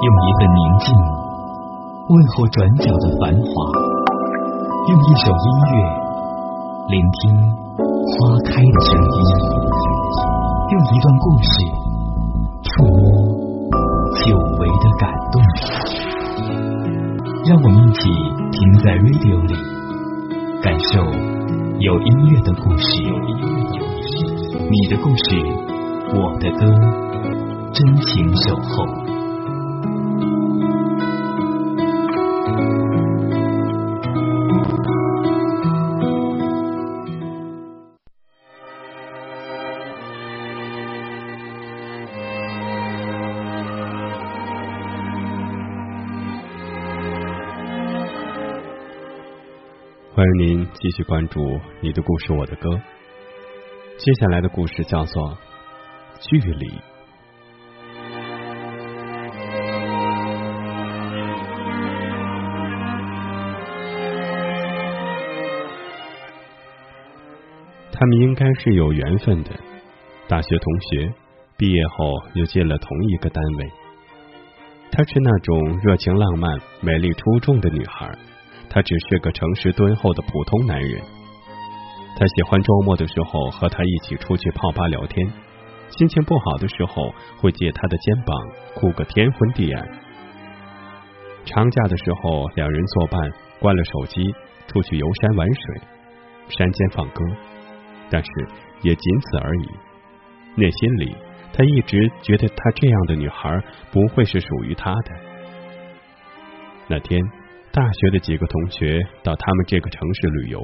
用一份宁静问候转角的繁华，用一首音乐聆听花开的声音，用一段故事触摸久违的感动。让我们一起停在 radio 里，感受有音乐的故事。你的故事，我的歌，真情守候。欢迎您继续关注《你的故事，我的歌》。接下来的故事叫做《距离》。他们应该是有缘分的，大学同学，毕业后又进了同一个单位。她是那种热情浪漫、美丽出众的女孩。他只是个诚实敦厚的普通男人。他喜欢周末的时候和他一起出去泡吧聊天，心情不好的时候会借他的肩膀哭个天昏地暗。长假的时候，两人作伴，关了手机，出去游山玩水，山间放歌，但是也仅此而已。内心里，他一直觉得他这样的女孩不会是属于他的。那天。大学的几个同学到他们这个城市旅游，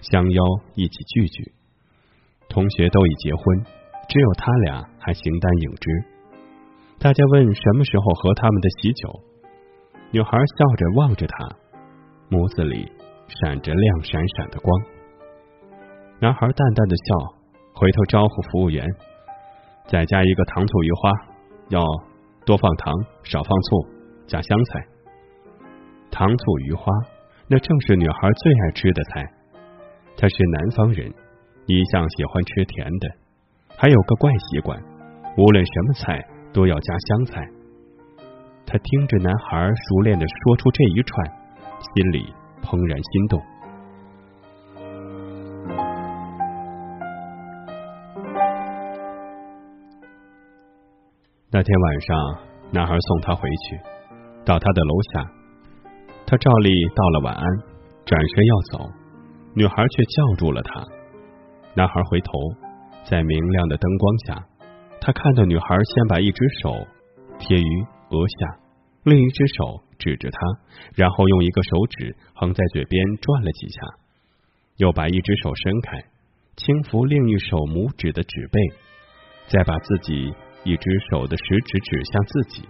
相邀一起聚聚。同学都已结婚，只有他俩还形单影只。大家问什么时候喝他们的喜酒，女孩笑着望着他，眸子里闪着亮闪闪的光。男孩淡淡的笑，回头招呼服务员：“再加一个糖醋鱼花，要多放糖，少放醋，加香菜。”糖醋鱼花，那正是女孩最爱吃的菜。她是南方人，一向喜欢吃甜的，还有个怪习惯，无论什么菜都要加香菜。她听着男孩熟练的说出这一串，心里怦然心动。那天晚上，男孩送她回去，到他的楼下。他照例道了晚安，转身要走，女孩却叫住了他。男孩回头，在明亮的灯光下，他看到女孩先把一只手贴于额下，另一只手指着他，然后用一个手指横在嘴边转了几下，又把一只手伸开，轻抚另一手拇指的指背，再把自己一只手的食指指向自己。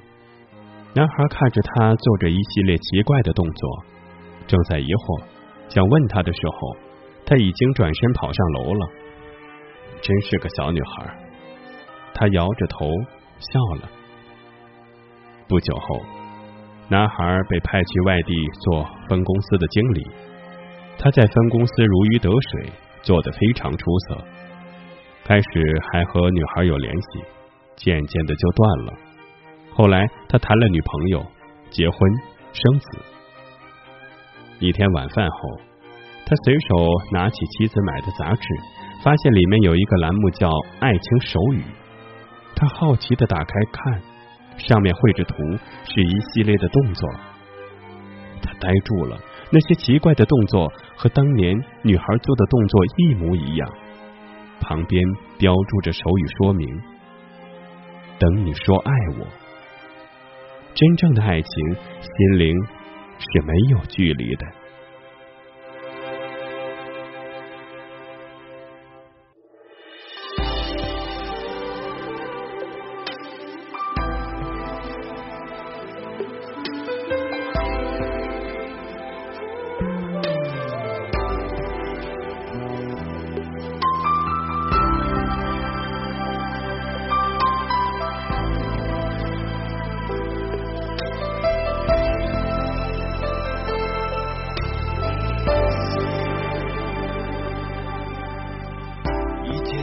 男孩看着他做着一系列奇怪的动作，正在疑惑，想问他的时候，他已经转身跑上楼了。真是个小女孩，他摇着头笑了。不久后，男孩被派去外地做分公司的经理，他在分公司如鱼得水，做得非常出色。开始还和女孩有联系，渐渐的就断了。后来，他谈了女朋友，结婚生子。一天晚饭后，他随手拿起妻子买的杂志，发现里面有一个栏目叫《爱情手语》。他好奇的打开看，上面绘着图，是一系列的动作。他呆住了，那些奇怪的动作和当年女孩做的动作一模一样。旁边标注着手语说明：“等你说爱我。”真正的爱情，心灵是没有距离的。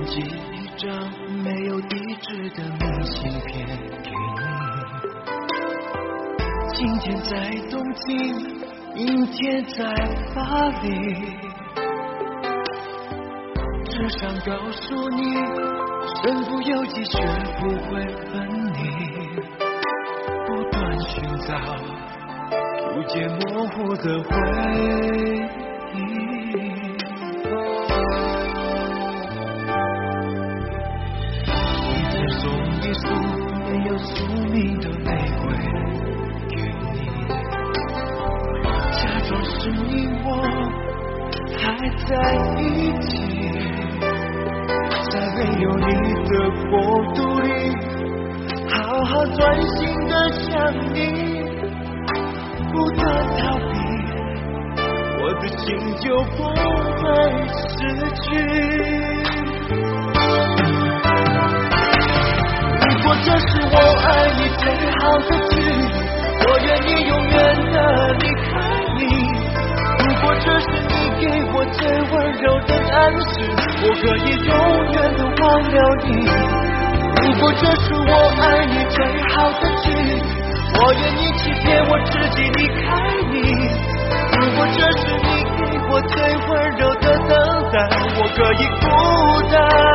几张没有地址的明信片给你。今天在东京，明天在巴黎。只想告诉你，身不由己，学不会分离。不断寻找，逐渐模糊的回忆。命的玫瑰给你，假装是你我还在一起，在没有你的国度里，好好专心的想你，不断逃避，我的心就不会失去。这是我爱你最好的距离，我愿意永远的离开你。如果这是你给我最温柔的暗示，我可以永远的忘了你。如果这是我爱你最好的距离，我愿意欺骗我自己离开你。如果这是你给我最温柔的等待，我可以孤单。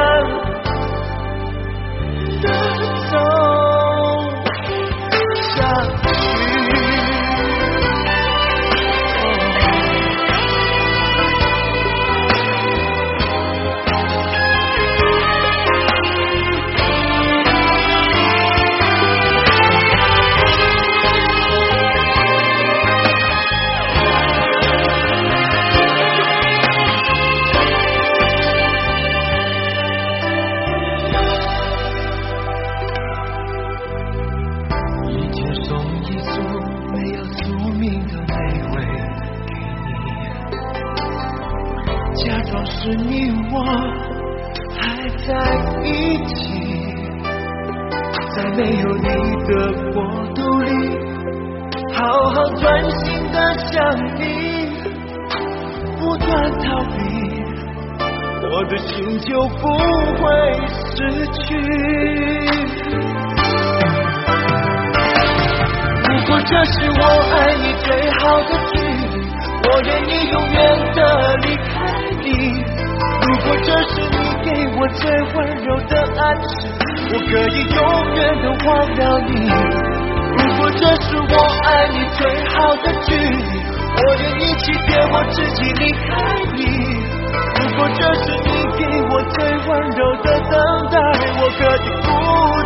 是你我还在一起，在没有你的国度里，好好专心的想你，不断逃避，我的心就不会失去。如果这是我爱你最好的距离，我愿意永远的离开你。如果这是你给我最温柔的暗示，我可以永远的忘了你。如果这是我爱你最好的距离，我愿意欺骗我自己离开你。如果这是你给我最温柔的等待，我可以孤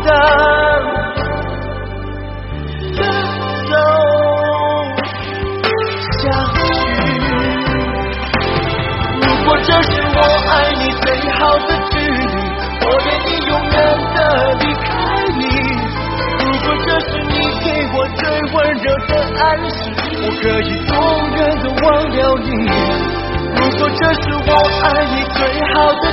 单。但是，我可以永远的忘掉你。如果这是我爱你最好的